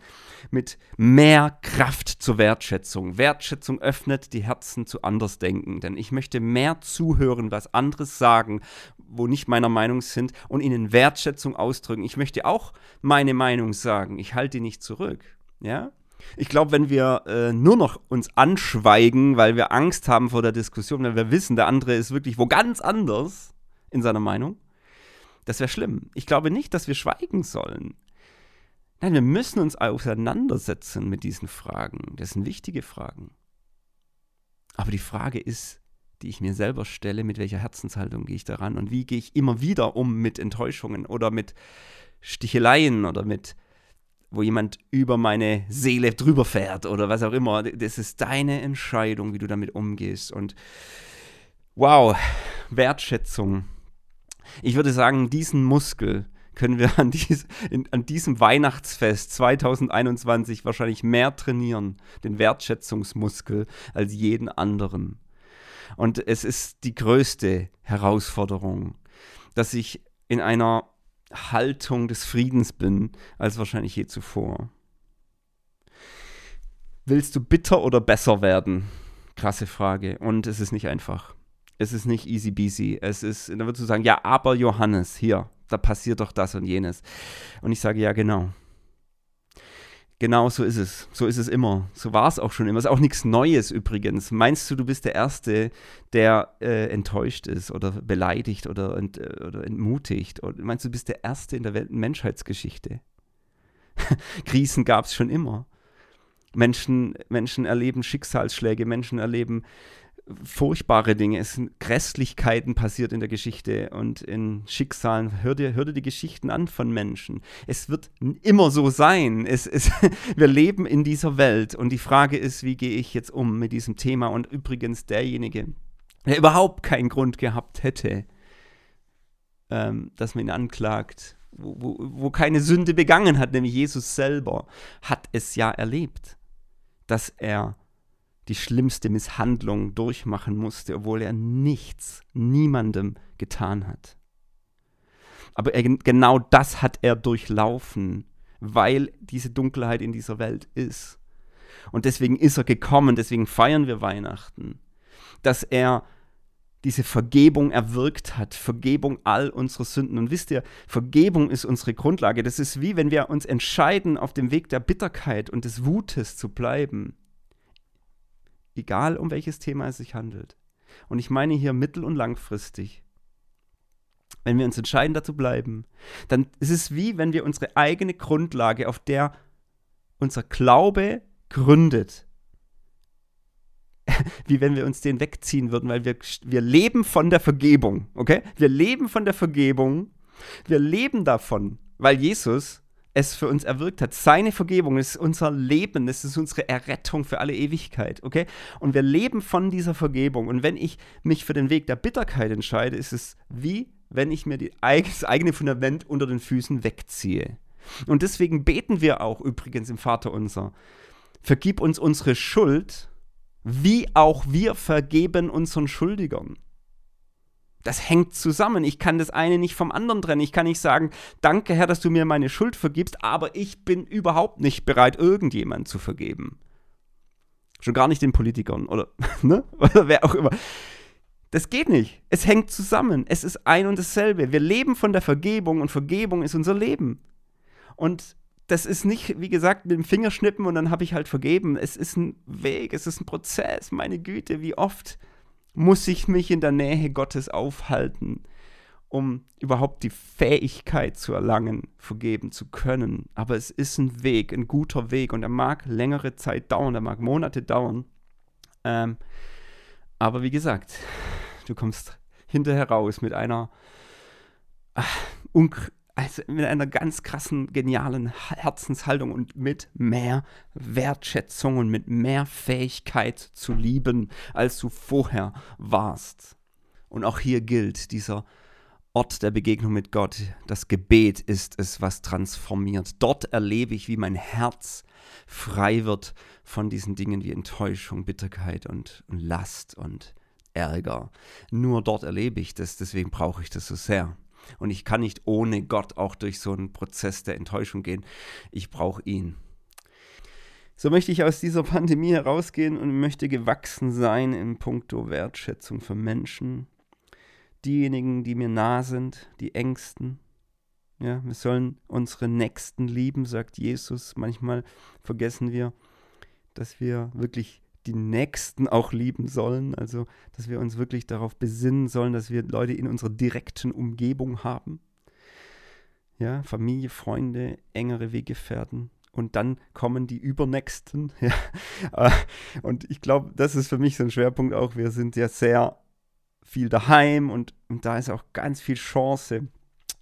mit mehr Kraft zur Wertschätzung. Wertschätzung öffnet die Herzen zu Andersdenkenden. Ich möchte mehr zuhören, was anderes sagen, wo nicht meiner Meinung sind und ihnen Wertschätzung ausdrücken. Ich möchte auch meine Meinung sagen. Ich halte die nicht zurück. Ja? Ich glaube, wenn wir äh, nur noch uns anschweigen, weil wir Angst haben vor der Diskussion, weil wir wissen, der andere ist wirklich wo ganz anders in seiner Meinung, das wäre schlimm. Ich glaube nicht, dass wir schweigen sollen. Nein, wir müssen uns auseinandersetzen mit diesen Fragen. Das sind wichtige Fragen. Aber die Frage ist, die ich mir selber stelle, mit welcher Herzenshaltung gehe ich daran und wie gehe ich immer wieder um mit Enttäuschungen oder mit Sticheleien oder mit wo jemand über meine Seele drüber fährt oder was auch immer. Das ist deine Entscheidung, wie du damit umgehst. Und wow, Wertschätzung. Ich würde sagen, diesen Muskel können wir an, dies, in, an diesem Weihnachtsfest 2021 wahrscheinlich mehr trainieren, den Wertschätzungsmuskel, als jeden anderen. Und es ist die größte Herausforderung, dass ich in einer Haltung des Friedens bin als wahrscheinlich je zuvor. Willst du bitter oder besser werden? Krasse Frage. Und es ist nicht einfach. Es ist nicht easy peasy. Es ist, da würdest du sagen, ja, aber Johannes, hier, da passiert doch das und jenes. Und ich sage, ja, genau. Genau so ist es. So ist es immer. So war es auch schon immer. Ist auch nichts Neues übrigens. Meinst du, du bist der Erste, der äh, enttäuscht ist oder beleidigt oder, ent, äh, oder entmutigt? Oder meinst du, du bist der Erste in der Welt Menschheitsgeschichte? Krisen gab es schon immer. Menschen, Menschen erleben Schicksalsschläge, Menschen erleben furchtbare Dinge, es sind Grässlichkeiten passiert in der Geschichte und in Schicksalen. Hör dir, hör dir die Geschichten an von Menschen. Es wird immer so sein. Es, es, wir leben in dieser Welt und die Frage ist, wie gehe ich jetzt um mit diesem Thema? Und übrigens derjenige, der überhaupt keinen Grund gehabt hätte, ähm, dass man ihn anklagt, wo, wo, wo keine Sünde begangen hat, nämlich Jesus selber, hat es ja erlebt, dass er die schlimmste Misshandlung durchmachen musste, obwohl er nichts, niemandem getan hat. Aber er, genau das hat er durchlaufen, weil diese Dunkelheit in dieser Welt ist. Und deswegen ist er gekommen, deswegen feiern wir Weihnachten, dass er diese Vergebung erwirkt hat, Vergebung all unserer Sünden. Und wisst ihr, Vergebung ist unsere Grundlage. Das ist wie wenn wir uns entscheiden, auf dem Weg der Bitterkeit und des Wutes zu bleiben egal um welches Thema es sich handelt. Und ich meine hier mittel- und langfristig. Wenn wir uns entscheiden, dazu bleiben, dann ist es wie, wenn wir unsere eigene Grundlage, auf der unser Glaube gründet, wie wenn wir uns den wegziehen würden, weil wir, wir leben von der Vergebung, okay? Wir leben von der Vergebung, wir leben davon, weil Jesus es für uns erwirkt hat. Seine Vergebung ist unser Leben, es ist unsere Errettung für alle Ewigkeit, okay? Und wir leben von dieser Vergebung. Und wenn ich mich für den Weg der Bitterkeit entscheide, ist es wie, wenn ich mir das eigene Fundament unter den Füßen wegziehe. Und deswegen beten wir auch übrigens im Vater unser. Vergib uns unsere Schuld, wie auch wir vergeben unseren Schuldigern das hängt zusammen. Ich kann das eine nicht vom anderen trennen. Ich kann nicht sagen, danke Herr, dass du mir meine Schuld vergibst, aber ich bin überhaupt nicht bereit, irgendjemand zu vergeben. Schon gar nicht den Politikern oder, ne? oder wer auch immer. Das geht nicht. Es hängt zusammen. Es ist ein und dasselbe. Wir leben von der Vergebung und Vergebung ist unser Leben. Und das ist nicht, wie gesagt, mit dem Fingerschnippen und dann habe ich halt vergeben. Es ist ein Weg, es ist ein Prozess. Meine Güte, wie oft muss ich mich in der Nähe Gottes aufhalten, um überhaupt die Fähigkeit zu erlangen, vergeben zu können. Aber es ist ein Weg, ein guter Weg und er mag längere Zeit dauern, er mag Monate dauern. Ähm, aber wie gesagt, du kommst hinterher raus mit einer ach, also mit einer ganz krassen, genialen Herzenshaltung und mit mehr Wertschätzung und mit mehr Fähigkeit zu lieben, als du vorher warst. Und auch hier gilt dieser Ort der Begegnung mit Gott. Das Gebet ist es, was transformiert. Dort erlebe ich, wie mein Herz frei wird von diesen Dingen wie Enttäuschung, Bitterkeit und, und Last und Ärger. Nur dort erlebe ich das, deswegen brauche ich das so sehr. Und ich kann nicht ohne Gott auch durch so einen Prozess der Enttäuschung gehen. Ich brauche ihn. So möchte ich aus dieser Pandemie herausgehen und möchte gewachsen sein im Punkto Wertschätzung für Menschen. Diejenigen, die mir nah sind, die Ängsten. Ja, wir sollen unsere Nächsten lieben, sagt Jesus. Manchmal vergessen wir, dass wir wirklich die Nächsten auch lieben sollen. Also, dass wir uns wirklich darauf besinnen sollen, dass wir Leute in unserer direkten Umgebung haben. Ja, Familie, Freunde, engere Weggefährten. Und dann kommen die Übernächsten. Ja. Äh, und ich glaube, das ist für mich so ein Schwerpunkt auch. Wir sind ja sehr viel daheim und, und da ist auch ganz viel Chance,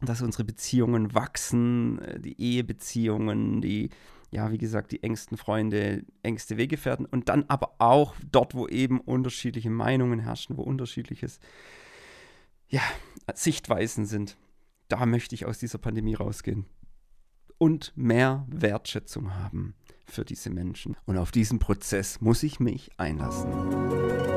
dass unsere Beziehungen wachsen, äh, die Ehebeziehungen, die ja, wie gesagt, die engsten Freunde, engste Weggefährten und dann aber auch dort, wo eben unterschiedliche Meinungen herrschen, wo unterschiedliches, ja, Sichtweisen sind. Da möchte ich aus dieser Pandemie rausgehen und mehr Wertschätzung haben für diese Menschen. Und auf diesen Prozess muss ich mich einlassen.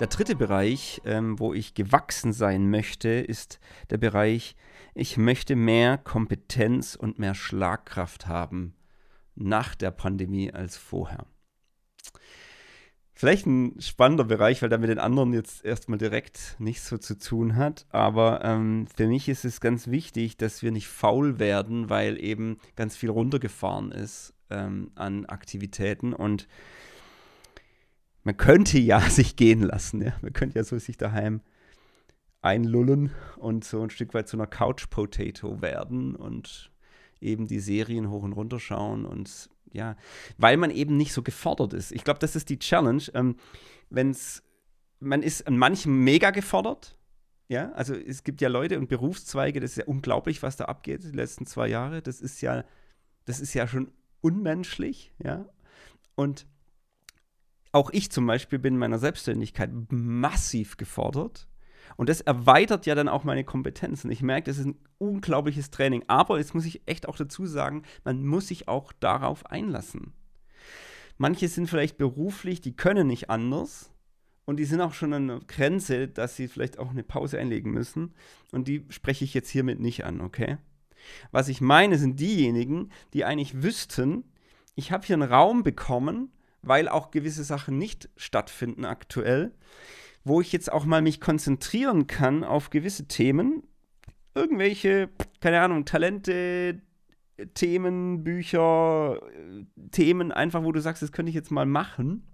Der dritte Bereich, ähm, wo ich gewachsen sein möchte, ist der Bereich, ich möchte mehr Kompetenz und mehr Schlagkraft haben nach der Pandemie als vorher. Vielleicht ein spannender Bereich, weil der mit den anderen jetzt erstmal direkt nichts so zu tun hat. Aber ähm, für mich ist es ganz wichtig, dass wir nicht faul werden, weil eben ganz viel runtergefahren ist ähm, an Aktivitäten. Und man könnte ja sich gehen lassen. Ja? Man könnte ja so sich daheim einlullen und so ein Stück weit zu einer Couch-Potato werden und eben die Serien hoch und runter schauen und ja, weil man eben nicht so gefordert ist. Ich glaube, das ist die Challenge. Ähm, Wenn es, man ist an manchen mega gefordert, ja, also es gibt ja Leute und Berufszweige, das ist ja unglaublich, was da abgeht die letzten zwei Jahre. Das ist ja, das ist ja schon unmenschlich, ja. Und auch ich zum Beispiel bin in meiner Selbstständigkeit massiv gefordert. Und das erweitert ja dann auch meine Kompetenzen. Ich merke, das ist ein unglaubliches Training. Aber jetzt muss ich echt auch dazu sagen, man muss sich auch darauf einlassen. Manche sind vielleicht beruflich, die können nicht anders. Und die sind auch schon an der Grenze, dass sie vielleicht auch eine Pause einlegen müssen. Und die spreche ich jetzt hiermit nicht an, okay? Was ich meine, sind diejenigen, die eigentlich wüssten, ich habe hier einen Raum bekommen, weil auch gewisse Sachen nicht stattfinden aktuell, wo ich jetzt auch mal mich konzentrieren kann auf gewisse Themen, irgendwelche, keine Ahnung, Talente, Themen, Bücher, Themen einfach, wo du sagst, das könnte ich jetzt mal machen.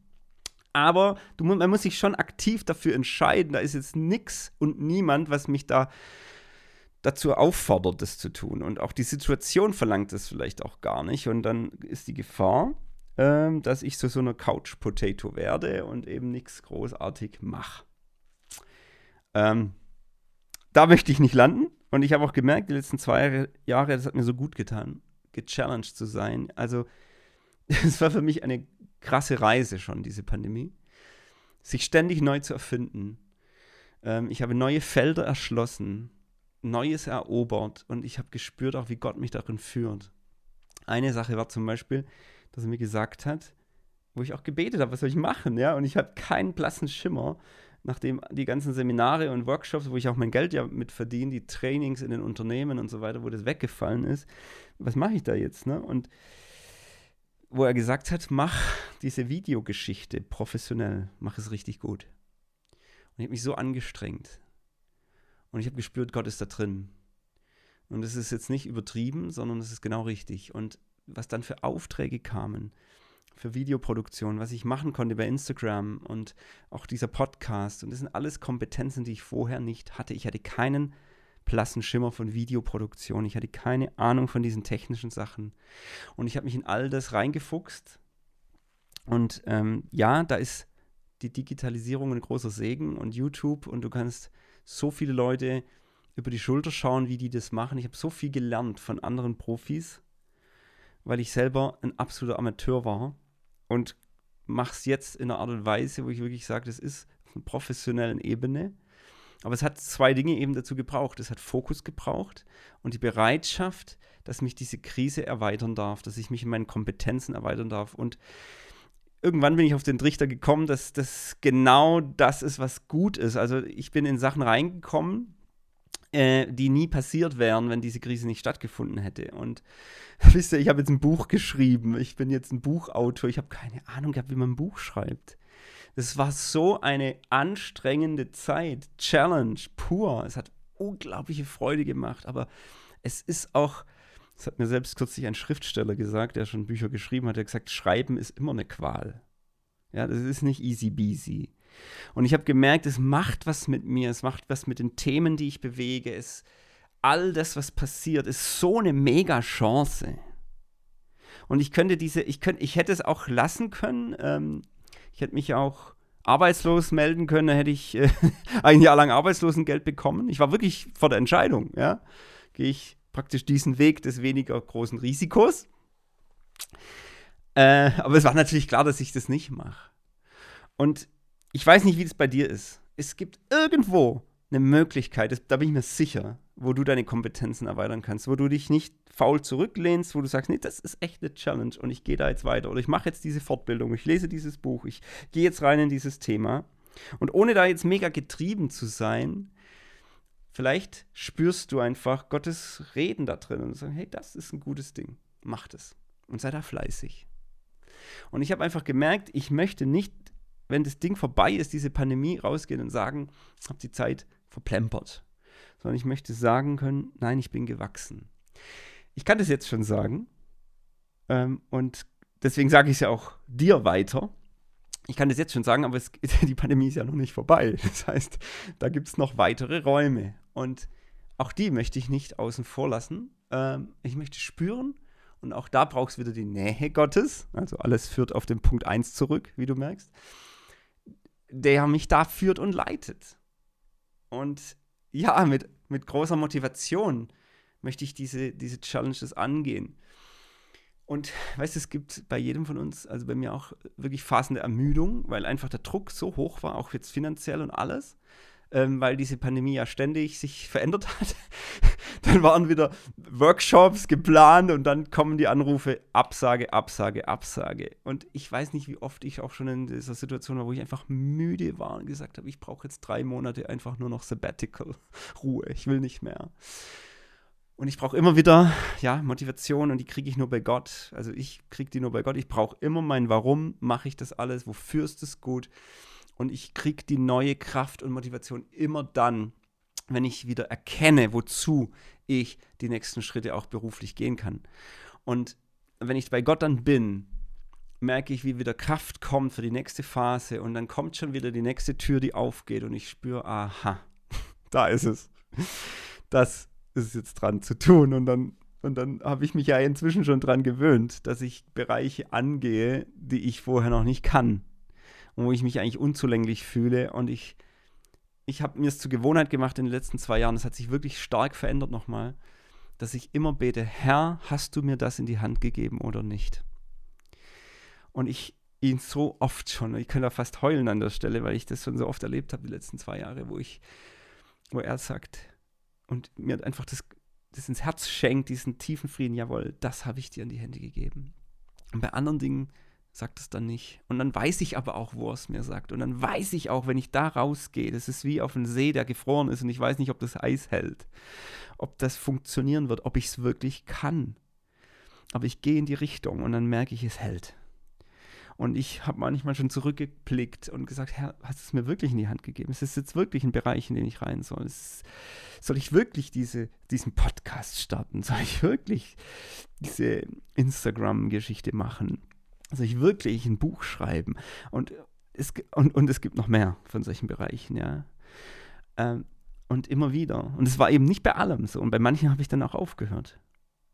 Aber du, man muss sich schon aktiv dafür entscheiden. Da ist jetzt nichts und niemand, was mich da dazu auffordert, das zu tun. Und auch die Situation verlangt es vielleicht auch gar nicht. Und dann ist die Gefahr, ähm, dass ich zu so einer Couch-Potato werde und eben nichts großartig mache. Ähm, da möchte ich nicht landen. Und ich habe auch gemerkt, die letzten zwei Jahre, das hat mir so gut getan, gechallenged zu sein. Also, es war für mich eine krasse Reise schon, diese Pandemie. Sich ständig neu zu erfinden. Ähm, ich habe neue Felder erschlossen, Neues erobert und ich habe gespürt auch, wie Gott mich darin führt. Eine Sache war zum Beispiel, dass er mir gesagt hat, wo ich auch gebetet habe, was soll ich machen, ja? Und ich hatte keinen blassen Schimmer, nachdem die ganzen Seminare und Workshops, wo ich auch mein Geld ja mit verdiene, die Trainings in den Unternehmen und so weiter, wo das weggefallen ist, was mache ich da jetzt, ne? Und wo er gesagt hat, mach diese Videogeschichte professionell, mach es richtig gut. Und ich habe mich so angestrengt. Und ich habe gespürt, Gott ist da drin. Und es ist jetzt nicht übertrieben, sondern es ist genau richtig. Und was dann für Aufträge kamen, für Videoproduktion, was ich machen konnte bei Instagram und auch dieser Podcast. Und das sind alles Kompetenzen, die ich vorher nicht hatte. Ich hatte keinen blassen Schimmer von Videoproduktion. Ich hatte keine Ahnung von diesen technischen Sachen. Und ich habe mich in all das reingefuchst. Und ähm, ja, da ist die Digitalisierung ein großer Segen und YouTube und du kannst so viele Leute über die Schulter schauen, wie die das machen. Ich habe so viel gelernt von anderen Profis, weil ich selber ein absoluter Amateur war und mache es jetzt in einer Art und Weise, wo ich wirklich sage, das ist auf einer professionellen Ebene. Aber es hat zwei Dinge eben dazu gebraucht. Es hat Fokus gebraucht und die Bereitschaft, dass mich diese Krise erweitern darf, dass ich mich in meinen Kompetenzen erweitern darf. Und irgendwann bin ich auf den Trichter gekommen, dass das genau das ist, was gut ist. Also ich bin in Sachen reingekommen, äh, die nie passiert wären, wenn diese Krise nicht stattgefunden hätte. Und wisst ihr, ich habe jetzt ein Buch geschrieben. Ich bin jetzt ein Buchautor. Ich habe keine Ahnung gehabt, wie man ein Buch schreibt. Es war so eine anstrengende Zeit, Challenge pur. Es hat unglaubliche Freude gemacht, aber es ist auch, das hat mir selbst kürzlich ein Schriftsteller gesagt, der schon Bücher geschrieben hat, der hat gesagt, Schreiben ist immer eine Qual. Ja, das ist nicht easy beasy. Und ich habe gemerkt, es macht was mit mir, es macht was mit den Themen, die ich bewege. Es, all das, was passiert, ist so eine mega Chance. Und ich könnte diese, ich könnte, ich hätte es auch lassen können. Ähm, ich hätte mich auch arbeitslos melden können, dann hätte ich äh, ein Jahr lang Arbeitslosengeld bekommen. Ich war wirklich vor der Entscheidung, ja. Gehe ich praktisch diesen Weg des weniger großen Risikos. Äh, aber es war natürlich klar, dass ich das nicht mache. Und ich weiß nicht, wie das bei dir ist. Es gibt irgendwo eine Möglichkeit, da bin ich mir sicher, wo du deine Kompetenzen erweitern kannst, wo du dich nicht faul zurücklehnst, wo du sagst, nee, das ist echt eine Challenge und ich gehe da jetzt weiter oder ich mache jetzt diese Fortbildung, ich lese dieses Buch, ich gehe jetzt rein in dieses Thema. Und ohne da jetzt mega getrieben zu sein, vielleicht spürst du einfach Gottes Reden da drin und sagst, hey, das ist ein gutes Ding, mach das und sei da fleißig. Und ich habe einfach gemerkt, ich möchte nicht wenn das Ding vorbei ist, diese Pandemie, rausgehen und sagen, ich habe die Zeit verplempert. Sondern ich möchte sagen können, nein, ich bin gewachsen. Ich kann das jetzt schon sagen. Ähm, und deswegen sage ich es ja auch dir weiter. Ich kann das jetzt schon sagen, aber es, die Pandemie ist ja noch nicht vorbei. Das heißt, da gibt es noch weitere Räume. Und auch die möchte ich nicht außen vor lassen. Ähm, ich möchte spüren, und auch da brauchst du wieder die Nähe Gottes. Also alles führt auf den Punkt 1 zurück, wie du merkst der mich da führt und leitet. Und ja, mit, mit großer Motivation möchte ich diese, diese Challenges angehen. Und weißt du, es gibt bei jedem von uns, also bei mir auch wirklich Phasen der Ermüdung, weil einfach der Druck so hoch war, auch jetzt finanziell und alles ähm, weil diese Pandemie ja ständig sich verändert hat. Dann waren wieder Workshops geplant und dann kommen die Anrufe Absage, Absage, Absage. Und ich weiß nicht, wie oft ich auch schon in dieser Situation war, wo ich einfach müde war und gesagt habe, ich brauche jetzt drei Monate einfach nur noch Sabbatical, Ruhe, ich will nicht mehr. Und ich brauche immer wieder, ja, Motivation und die kriege ich nur bei Gott. Also ich kriege die nur bei Gott. Ich brauche immer mein Warum mache ich das alles, wofür ist es gut und ich kriege die neue Kraft und Motivation immer dann, wenn ich wieder erkenne, wozu ich die nächsten Schritte auch beruflich gehen kann. Und wenn ich bei Gott dann bin, merke ich, wie wieder Kraft kommt für die nächste Phase und dann kommt schon wieder die nächste Tür, die aufgeht und ich spüre, aha, da ist es. Das ist jetzt dran zu tun und dann und dann habe ich mich ja inzwischen schon dran gewöhnt, dass ich Bereiche angehe, die ich vorher noch nicht kann und wo ich mich eigentlich unzulänglich fühle. Und ich, ich habe mir es zur Gewohnheit gemacht in den letzten zwei Jahren, das hat sich wirklich stark verändert nochmal, dass ich immer bete, Herr, hast du mir das in die Hand gegeben oder nicht? Und ich ihn so oft schon, ich könnte fast heulen an der Stelle, weil ich das schon so oft erlebt habe die letzten zwei Jahre, wo ich, wo er sagt und mir einfach das, das ins Herz schenkt, diesen tiefen Frieden, jawohl, das habe ich dir in die Hände gegeben. Und bei anderen Dingen sagt es dann nicht. Und dann weiß ich aber auch, wo er es mir sagt. Und dann weiß ich auch, wenn ich da rausgehe, das ist wie auf einen See, der gefroren ist und ich weiß nicht, ob das Eis hält, ob das funktionieren wird, ob ich es wirklich kann. aber ich gehe in die Richtung und dann merke ich, es hält. Und ich habe manchmal schon zurückgeblickt und gesagt, Herr, hast du es mir wirklich in die Hand gegeben? Es ist jetzt wirklich ein Bereich, in den ich rein soll. Ist, soll ich wirklich diese, diesen Podcast starten? Soll ich wirklich diese Instagram-Geschichte machen? Soll ich wirklich ein Buch schreiben? Und es, und, und es gibt noch mehr von solchen Bereichen, ja. Ähm, und immer wieder. Und es war eben nicht bei allem so. Und bei manchen habe ich dann auch aufgehört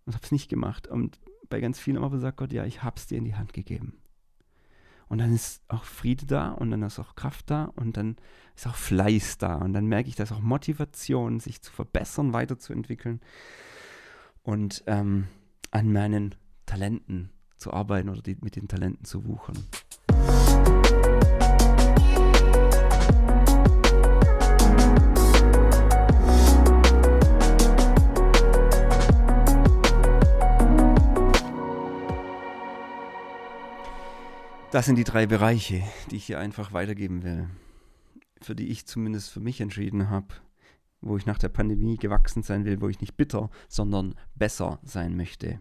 und habe es nicht gemacht. Und bei ganz vielen aber sagt Gott, ja, ich habe es dir in die Hand gegeben. Und dann ist auch Friede da und dann ist auch Kraft da und dann ist auch Fleiß da. Und dann merke ich, dass auch Motivation, sich zu verbessern, weiterzuentwickeln und ähm, an meinen Talenten zu arbeiten oder die, mit den Talenten zu wuchern. Das sind die drei Bereiche, die ich hier einfach weitergeben will, für die ich zumindest für mich entschieden habe, wo ich nach der Pandemie gewachsen sein will, wo ich nicht bitter, sondern besser sein möchte,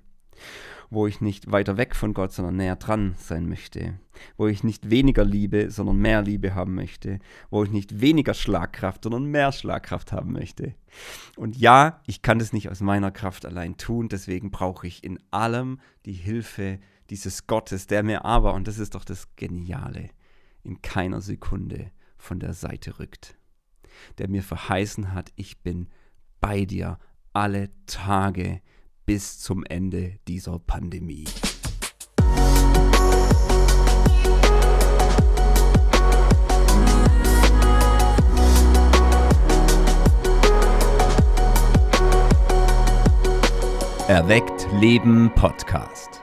wo ich nicht weiter weg von Gott, sondern näher dran sein möchte, wo ich nicht weniger Liebe, sondern mehr Liebe haben möchte, wo ich nicht weniger Schlagkraft, sondern mehr Schlagkraft haben möchte. Und ja, ich kann das nicht aus meiner Kraft allein tun, deswegen brauche ich in allem die Hilfe dieses Gottes, der mir aber, und das ist doch das Geniale, in keiner Sekunde von der Seite rückt. Der mir verheißen hat, ich bin bei dir alle Tage bis zum Ende dieser Pandemie. Erweckt Leben Podcast.